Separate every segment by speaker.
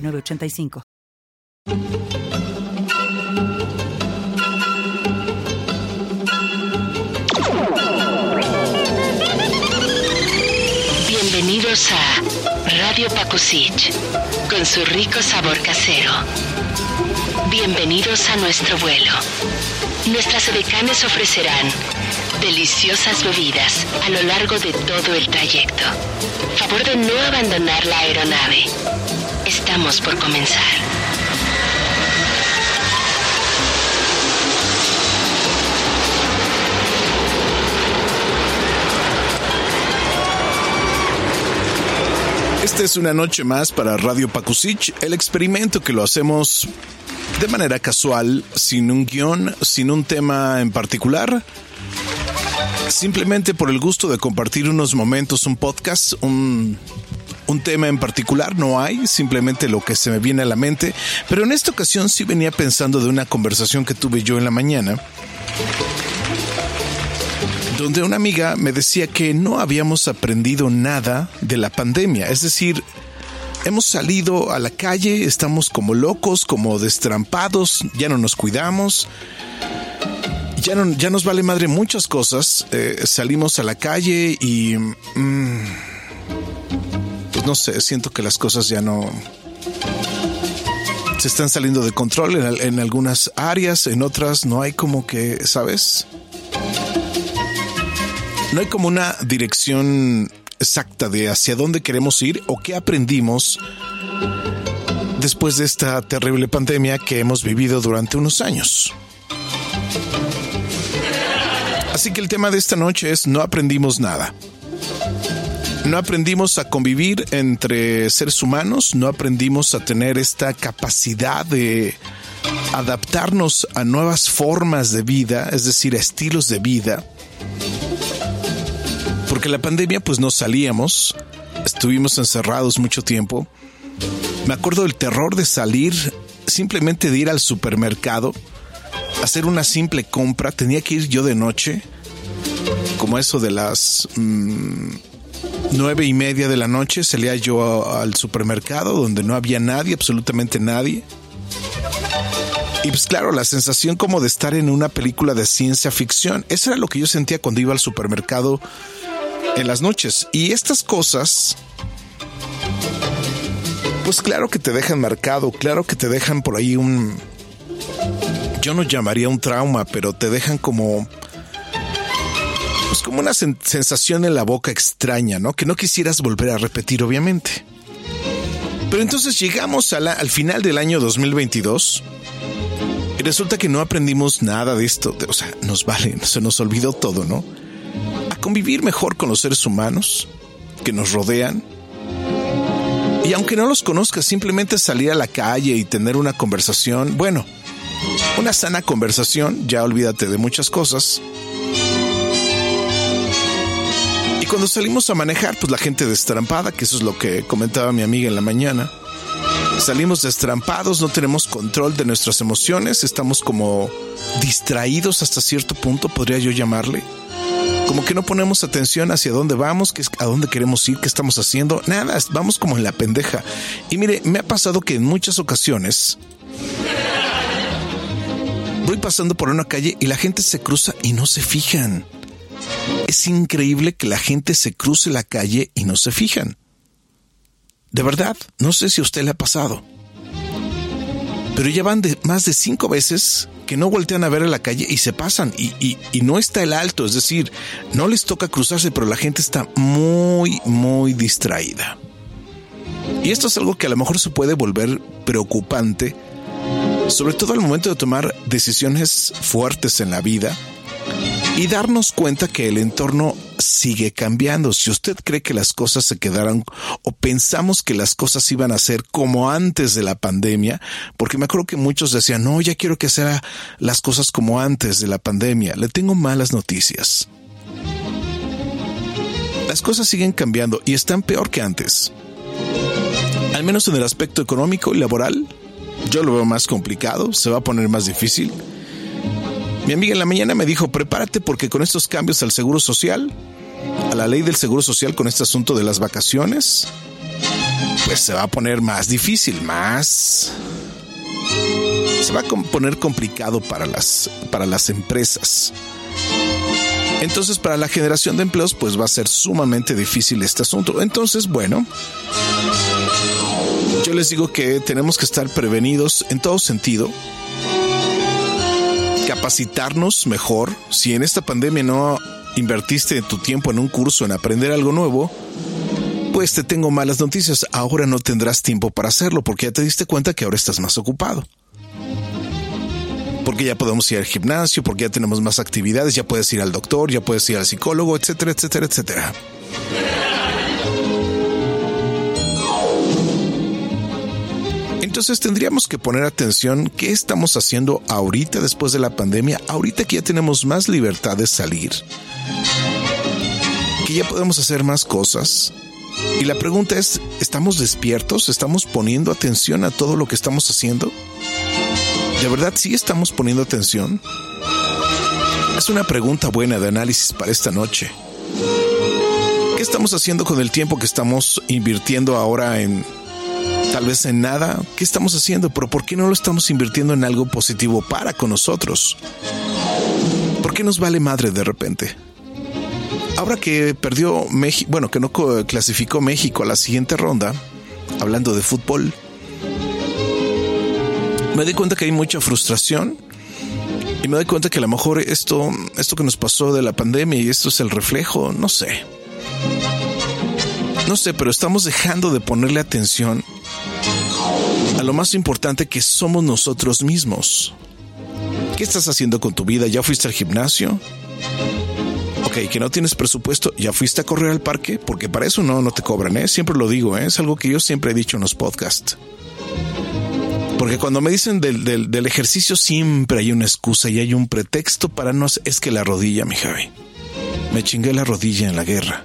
Speaker 1: 985.
Speaker 2: Bienvenidos a Radio Pakusich, con su rico sabor casero. Bienvenidos a nuestro vuelo. Nuestras edecanes ofrecerán deliciosas bebidas a lo largo de todo el trayecto. Favor de no abandonar la aeronave. Estamos por comenzar.
Speaker 3: Esta es una noche más para Radio Pakusich, el experimento que lo hacemos de manera casual, sin un guion, sin un tema en particular, simplemente por el gusto de compartir unos momentos, un podcast, un un tema en particular, no hay, simplemente lo que se me viene a la mente, pero en esta ocasión sí venía pensando de una conversación que tuve yo en la mañana, donde una amiga me decía que no habíamos aprendido nada de la pandemia, es decir, hemos salido a la calle, estamos como locos, como destrampados, ya no nos cuidamos. Ya, no, ya nos vale madre muchas cosas. Eh, salimos a la calle y... Mm, no sé, siento que las cosas ya no se están saliendo de control en, algunas áreas, en otras no hay como que, ¿sabes? No hay como una dirección exacta de hacia dónde queremos ir o qué aprendimos después de esta terrible pandemia que hemos vivido durante unos años. Así que el tema de esta noche es no aprendimos nada. No aprendimos a convivir entre seres humanos, no aprendimos a tener esta capacidad de adaptarnos a nuevas formas de vida, es decir, estilos de vida. Porque la pandemia pues no salíamos, estuvimos encerrados mucho tiempo. Me acuerdo del terror de salir, simplemente de ir al supermercado, hacer una simple compra, tenía que ir yo de noche, como eso de las... Mm, nueve y media de la noche salía yo al supermercado donde no había nadie, absolutamente nadie. Y pues claro, la sensación como de estar en una película de ciencia ficción, eso era lo que yo sentía cuando iba al supermercado en las noches. Y estas cosas, pues claro que te dejan marcado, claro que te dejan por ahí un... Yo no llamaría un trauma, pero te dejan como como una sensación en la boca extraña, ¿no? Que no quisieras volver a repetir, obviamente. Pero entonces llegamos al final del año 2022 y resulta que no aprendimos nada de esto. O sea, nos vale, se nos olvidó todo, ¿no? A convivir mejor con los seres humanos que nos rodean. Y aunque no los conozcas, simplemente salir a la calle y tener una conversación, bueno, una sana conversación, ya olvídate de muchas cosas cuando salimos a manejar, pues la gente destrampada, que eso es lo que comentaba mi amiga en la mañana. Salimos destrampados, no tenemos control de nuestras emociones, estamos como distraídos hasta cierto punto, podría yo llamarle. Como que no ponemos atención hacia dónde vamos, a dónde queremos ir, qué estamos haciendo. Nada, vamos como en la pendeja. Y mire, me ha pasado que en muchas ocasiones voy pasando por una calle y la gente se cruza y no se fijan. Es increíble que la gente se cruce la calle y no se fijan. De verdad, no sé si a usted le ha pasado. Pero ya van de más de cinco veces que no voltean a ver a la calle y se pasan y, y, no está el alto, es decir, no les toca cruzarse, pero la gente está muy, muy distraída. Y esto es algo que a lo mejor se puede volver preocupante, sobre todo al momento de tomar decisiones fuertes en la vida y darnos cuenta que el entorno sigue cambiando. Si usted cree que las cosas se quedaron o pensamos que las cosas iban a ser como antes de la pandemia, porque me acuerdo que muchos decían, no, ya quiero que sean las cosas como antes de la pandemia. Le tengo malas noticias. Las cosas siguen cambiando y están peor que antes. Al menos en el aspecto económico y laboral, yo lo veo más complicado, se va a poner más difícil. Mi amiga en la mañana me dijo, prepárate porque con estos cambios al seguro social, a la ley del seguro social con este asunto de las vacaciones, pues se va a poner más difícil, más... Se va a poner complicado para las, para las empresas. Entonces, para la generación de empleos, pues va a ser sumamente difícil este asunto. Entonces, bueno, yo les digo que tenemos que estar prevenidos en todo sentido capacitarnos mejor. Si en esta pandemia no invertiste tu tiempo en un curso, en aprender algo nuevo, pues te tengo malas noticias. Ahora no tendrás tiempo para hacerlo porque ya te diste cuenta que ahora estás más ocupado. Porque ya podemos ir al gimnasio, porque ya tenemos más actividades, ya puedes ir al doctor, ya puedes ir al psicólogo, etcétera, etcétera, etcétera. Entonces tendríamos que poner atención qué estamos haciendo ahorita después de la pandemia, ahorita que ya tenemos más libertad de salir, que ya podemos hacer más cosas. Y la pregunta es, ¿estamos despiertos? ¿Estamos poniendo atención a todo lo que estamos haciendo? ¿De verdad sí estamos poniendo atención? Es una pregunta buena de análisis para esta noche. ¿Qué estamos haciendo con el tiempo que estamos invirtiendo ahora en tal vez en nada, ¿qué estamos haciendo? Pero ¿por qué no lo estamos invirtiendo en algo positivo para con nosotros? ¿Por qué nos vale madre de repente? Ahora que perdió México, bueno, que no clasificó México a la siguiente ronda, hablando de fútbol, me di cuenta que hay mucha frustración y me doy cuenta que a lo mejor esto, esto que nos pasó de la pandemia y esto es el reflejo, no sé. No sé, pero estamos dejando de ponerle atención lo más importante que somos nosotros mismos. ¿Qué estás haciendo con tu vida? ¿Ya fuiste al gimnasio? Ok, que no tienes presupuesto, ¿ya fuiste a correr al parque? Porque para eso no, no te cobran, ¿eh? Siempre lo digo, ¿eh? Es algo que yo siempre he dicho en los podcasts. Porque cuando me dicen del, ejercicio siempre hay una excusa y hay un pretexto para no... Es que la rodilla, mi Javi. Me chingué la rodilla en la guerra.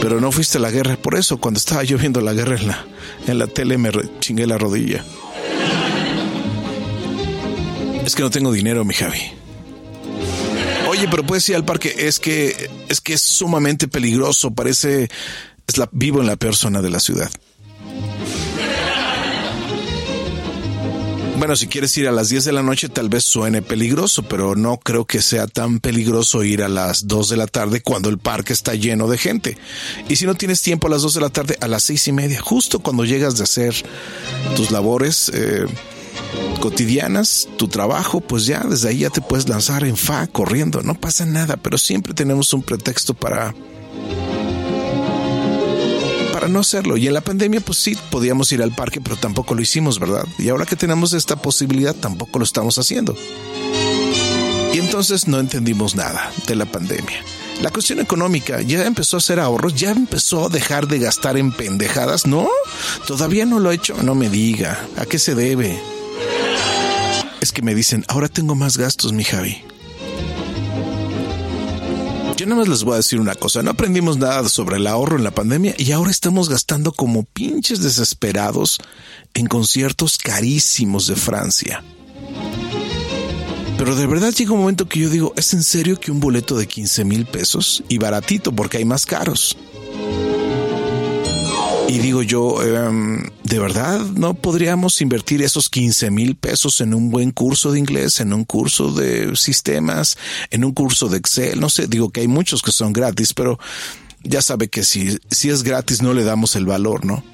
Speaker 3: Pero no fuiste a la guerra. Por eso, cuando estaba yo viendo la guerra en la, en la tele, me chingué la rodilla. Es que no tengo dinero, mi Javi. Oye, pero puedes ir al parque. Es que es que es sumamente peligroso. Parece es la vivo en la persona de la ciudad. Bueno, si quieres ir a las 10 de la noche tal vez suene peligroso, pero no creo que sea tan peligroso ir a las 2 de la tarde cuando el parque está lleno de gente. Y si no tienes tiempo a las 2 de la tarde, a las seis y media, justo cuando llegas de hacer tus labores eh, cotidianas, tu trabajo, pues ya desde ahí ya te puedes lanzar en fa corriendo. No pasa nada, pero siempre tenemos un pretexto para no hacerlo. Y en la pandemia, pues sí, podíamos ir al parque, pero tampoco lo hicimos, ¿verdad? Y ahora que tenemos esta posibilidad, tampoco lo estamos haciendo. Y entonces no entendimos nada de la pandemia. La cuestión económica ya empezó a hacer ahorros, ya empezó a dejar de gastar en pendejadas. No, todavía no lo ha hecho. No me diga, ¿a qué se debe? Es que me dicen, ahora tengo más gastos, mi Javi. Yo nada más les voy a decir una cosa, no aprendimos nada sobre el ahorro en la pandemia y ahora estamos gastando como pinches desesperados en conciertos carísimos de Francia. Pero de verdad llega un momento que yo digo, ¿es en serio que un boleto de 15 mil pesos y baratito porque hay más caros? Y digo yo, em, ¿de verdad no podríamos invertir esos 15 mil pesos en un buen curso de inglés, en un curso de sistemas, en un curso de Excel? No sé, digo que hay muchos que son gratis, pero ya sabe que si, si es gratis no le damos el valor, ¿no?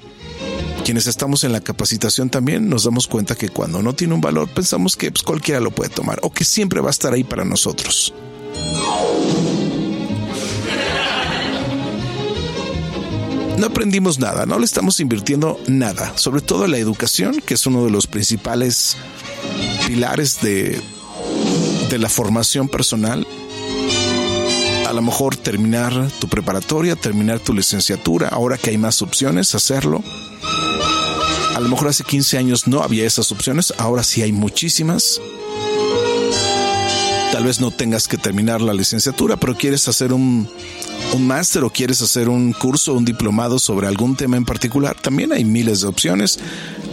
Speaker 3: Quienes estamos en la capacitación también nos damos cuenta que cuando no tiene un valor pensamos que pues, cualquiera lo puede tomar o que siempre va a estar ahí para nosotros. No aprendimos nada, no le estamos invirtiendo nada, sobre todo la educación, que es uno de los principales pilares de, de la formación personal. A lo mejor terminar tu preparatoria, terminar tu licenciatura, ahora que hay más opciones, hacerlo. A lo mejor hace 15 años no había esas opciones, ahora sí hay muchísimas. Tal vez no tengas que terminar la licenciatura, pero quieres hacer un, un máster o quieres hacer un curso, un diplomado sobre algún tema en particular. También hay miles de opciones.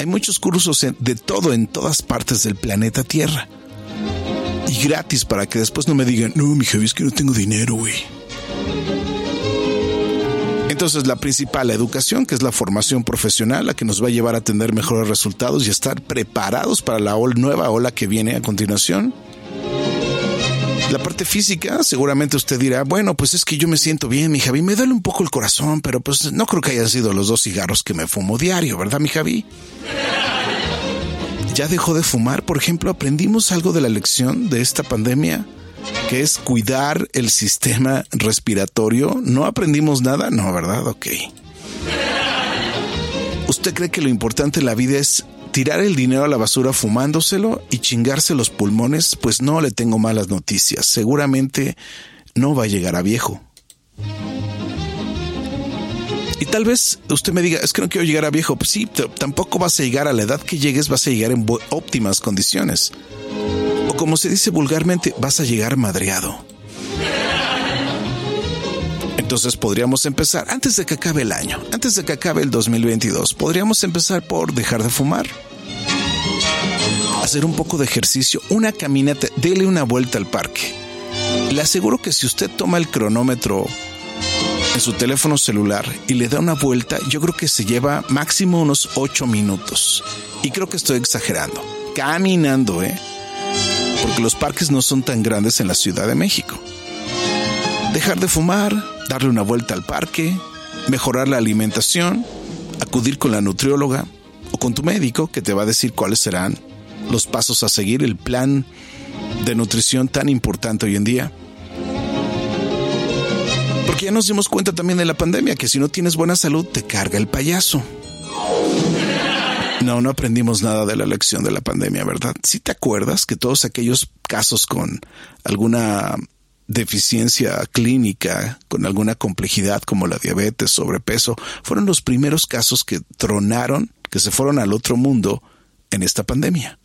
Speaker 3: Hay muchos cursos de todo en todas partes del planeta Tierra. Y gratis para que después no me digan, no, mi Javi, es que no tengo dinero, güey. Entonces, la principal, educación, que es la formación profesional, la que nos va a llevar a tener mejores resultados y estar preparados para la nueva ola que viene a continuación. La parte física, seguramente usted dirá, bueno, pues es que yo me siento bien, mi Javi, me duele un poco el corazón, pero pues no creo que hayan sido los dos cigarros que me fumo diario, ¿verdad, mi Javi? ¿Ya dejó de fumar? Por ejemplo, ¿aprendimos algo de la lección de esta pandemia? Que es cuidar el sistema respiratorio. ¿No aprendimos nada? No, ¿verdad? Ok. ¿Usted cree que lo importante en la vida es tirar el dinero a la basura fumándoselo y chingarse los pulmones, pues no le tengo malas noticias. Seguramente no va a llegar a viejo. Y tal vez usted me diga, es que no quiero llegar a viejo. Pues sí, tampoco vas a llegar a la edad que llegues, vas a llegar en óptimas condiciones. O como se dice vulgarmente, vas a llegar madreado. Entonces podríamos empezar, antes de que acabe el año, antes de que acabe el 2022, podríamos empezar por dejar de fumar. Hacer un poco de ejercicio, una caminata, dele una vuelta al parque. Le aseguro que si usted toma el cronómetro en su teléfono celular y le da una vuelta, yo creo que se lleva máximo unos 8 minutos. Y creo que estoy exagerando. Caminando, ¿eh? Porque los parques no son tan grandes en la Ciudad de México. Dejar de fumar, darle una vuelta al parque, mejorar la alimentación, acudir con la nutrióloga o con tu médico que te va a decir cuáles serán los pasos a seguir, el plan de nutrición tan importante hoy en día. Porque ya nos dimos cuenta también de la pandemia que si no tienes buena salud te carga el payaso. No, no aprendimos nada de la lección de la pandemia, ¿verdad? Si te acuerdas que todos aquellos casos con alguna deficiencia clínica con alguna complejidad como la diabetes, sobrepeso, fueron los primeros casos que tronaron, que se fueron al otro mundo en esta pandemia.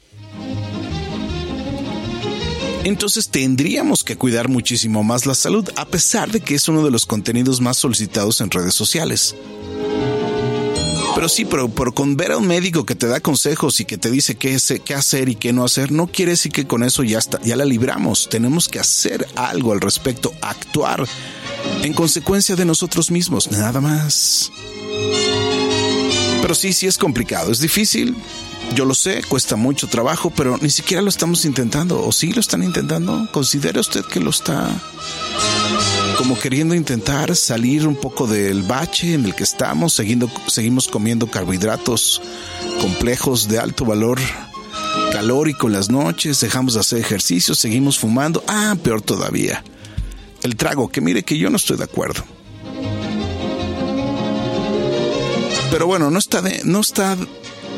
Speaker 3: Entonces tendríamos que cuidar muchísimo más la salud, a pesar de que es uno de los contenidos más solicitados en redes sociales. Pero sí, pero, con ver a un médico que te da consejos y que te dice qué, hacer y qué no hacer, no quiere decir que con eso ya, ya la libramos. Tenemos que hacer algo al respecto, actuar en consecuencia de nosotros mismos, nada más. Pero sí, sí es complicado, es difícil. Yo lo sé, cuesta mucho trabajo, pero ni siquiera lo estamos intentando. ¿O sí lo están intentando? ¿Considera usted que lo está como queriendo intentar salir un poco del bache en el que estamos, seguimos comiendo carbohidratos complejos de alto valor calórico en las noches, dejamos de hacer ejercicio, seguimos fumando. Ah, peor todavía. El trago, que mire que yo no estoy de acuerdo. Pero bueno, no está de, no está,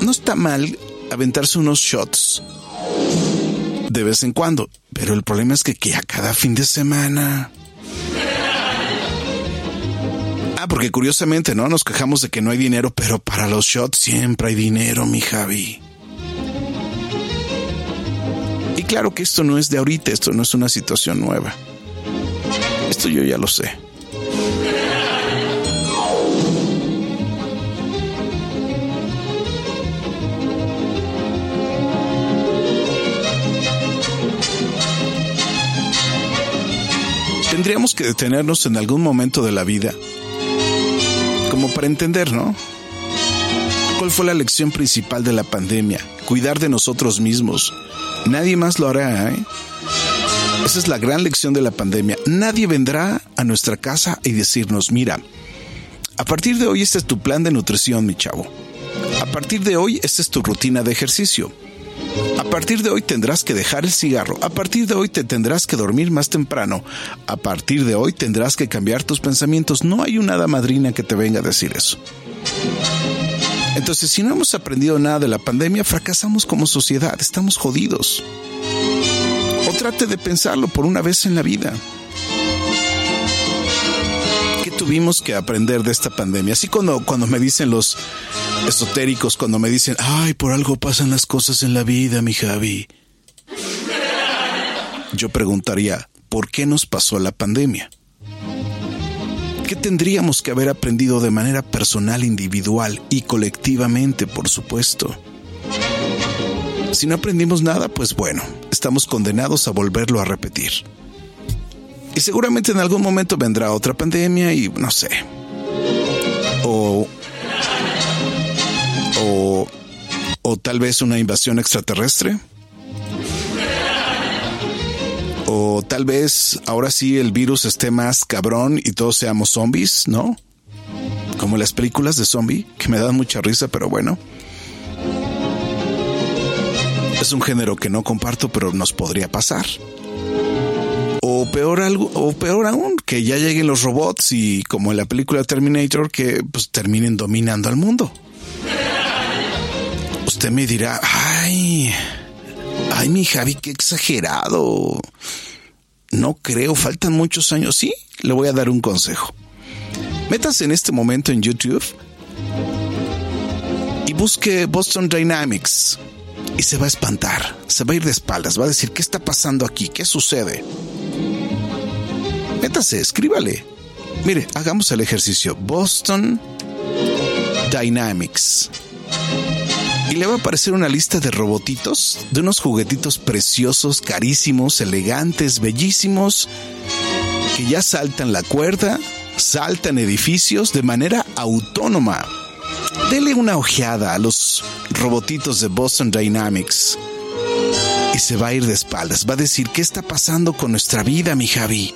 Speaker 3: no está mal aventarse unos shots de vez en cuando. Pero el problema es que, que a cada fin de semana Ah, porque curiosamente, ¿no? Nos quejamos de que no hay dinero, pero para los shots siempre hay dinero, mi Javi. Y claro que esto no es de ahorita, esto no es una situación nueva. Esto yo ya lo sé. Tendríamos que detenernos en algún momento de la vida para entender, ¿no? ¿Cuál fue la lección principal de la pandemia? Cuidar de nosotros mismos. Nadie más lo hará, ¿eh? Esa es la gran lección de la pandemia. Nadie vendrá a nuestra casa y decirnos, mira, a partir de hoy este es tu plan de nutrición, mi chavo. A partir de hoy esta es tu rutina de ejercicio. A partir de hoy tendrás que dejar el cigarro. A partir de hoy te tendrás que dormir más temprano. A partir de hoy tendrás que cambiar tus pensamientos. No hay una hada madrina que te venga a decir eso. Entonces, si no hemos aprendido nada de la pandemia, fracasamos como sociedad. Estamos jodidos. O trate de pensarlo por una vez en la vida. tuvimos que aprender de esta pandemia. Así cuando, cuando me dicen los esotéricos, cuando me dicen, ay, por algo pasan las cosas en la vida, mi Javi. Yo preguntaría, ¿por qué nos pasó la pandemia? ¿Qué tendríamos que haber aprendido de manera personal, individual y colectivamente, por supuesto? Si no aprendimos nada, pues bueno, estamos condenados a volverlo a repetir. Y seguramente en algún momento vendrá otra pandemia y no sé. O. O. Tal vez una invasión extraterrestre. O tal vez ahora sí el virus esté más cabrón y todos seamos zombies, ¿no? Como las películas de zombie, que me dan mucha risa, pero bueno. Es un género que no comparto, pero nos podría pasar. O peor algo, o peor aún, que ya lleguen los robots y como en la película Terminator, que pues terminen dominando al mundo. Usted me dirá, ay, ay, mi Javi, qué exagerado. No creo, faltan muchos años. Sí, le voy a dar un consejo. Métase en este momento en YouTube y busque Boston Dynamics y se va a espantar, se va a ir de espaldas, va a decir, ¿qué está pasando aquí? ¿Qué sucede? Métase, escríbale. Mire, hagamos el ejercicio. Boston Dynamics. Y le va a aparecer una lista de robotitos, de unos juguetitos preciosos, carísimos, elegantes, bellísimos, que ya saltan la cuerda, saltan edificios de manera autónoma. Dele una ojeada a los robotitos de Boston Dynamics y se va a ir de espaldas. Va a decir, ¿qué está pasando con nuestra vida, mi Javi?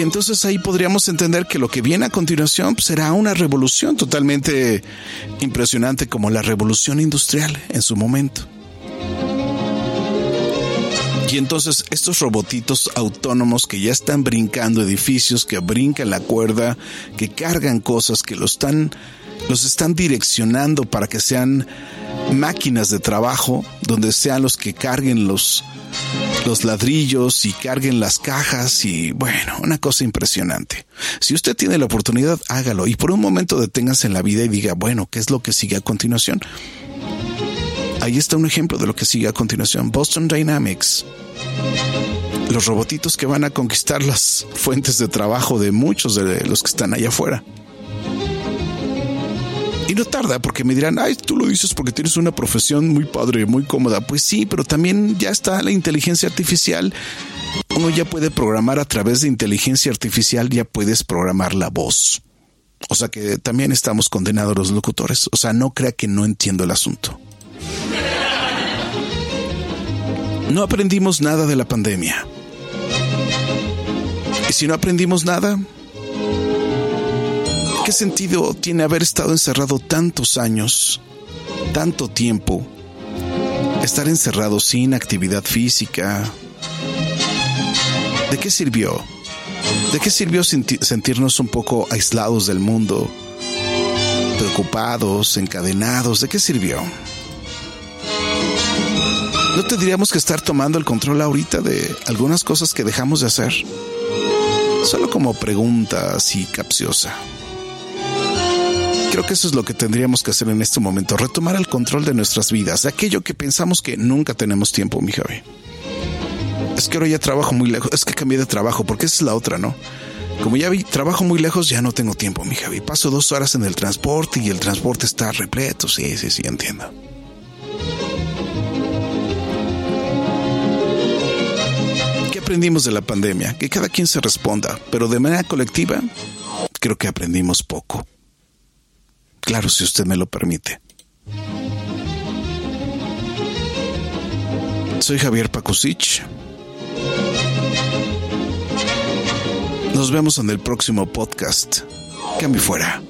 Speaker 3: Y entonces ahí podríamos entender que lo que viene a continuación pues, será una revolución totalmente impresionante como la revolución industrial en su momento. Y entonces estos robotitos autónomos que ya están brincando edificios, que brincan la cuerda, que cargan cosas, que los están, los están direccionando para que sean máquinas de trabajo, donde sean los que carguen los, los ladrillos y carguen las cajas y bueno, una cosa impresionante. Si usted tiene la oportunidad, hágalo y por un momento deténgase en la vida y diga, bueno, ¿qué es lo que sigue a continuación? Ahí está un ejemplo de lo que sigue a continuación. Boston Dynamics. Los robotitos que van a conquistar las fuentes de trabajo de muchos de los que están allá afuera. Y no tarda porque me dirán, ay, tú lo dices porque tienes una profesión muy padre, muy cómoda. Pues sí, pero también ya está la inteligencia artificial. Uno ya puede programar a través de inteligencia artificial, ya puedes programar la voz. O sea que también estamos condenados los locutores. O sea, no crea que no entiendo el asunto. No aprendimos nada de la pandemia. Y si no aprendimos nada, ¿qué sentido tiene haber estado encerrado tantos años, tanto tiempo, estar encerrado sin actividad física? ¿De qué sirvió? ¿De qué sirvió sentirnos un poco aislados del mundo, preocupados, encadenados? ¿De qué sirvió? ¿No tendríamos que estar tomando el control ahorita de algunas cosas que dejamos de hacer? Solo como pregunta así capciosa. Creo que eso es lo que tendríamos que hacer en este momento, retomar el control de nuestras vidas, de aquello que pensamos que nunca tenemos tiempo, mi Javi. Es que ahora ya trabajo muy lejos, es que cambié de trabajo, porque esa es la otra, ¿no? Como ya vi, trabajo muy lejos, ya no tengo tiempo, mi Javi. Paso dos horas en el transporte y el transporte está repleto, sí, sí, sí, entiendo. aprendimos de la pandemia? Que cada quien se responda, pero de manera colectiva creo que aprendimos poco. Claro, si usted me lo permite. Soy Javier Pakusich. Nos vemos en el próximo podcast. Cambio fuera.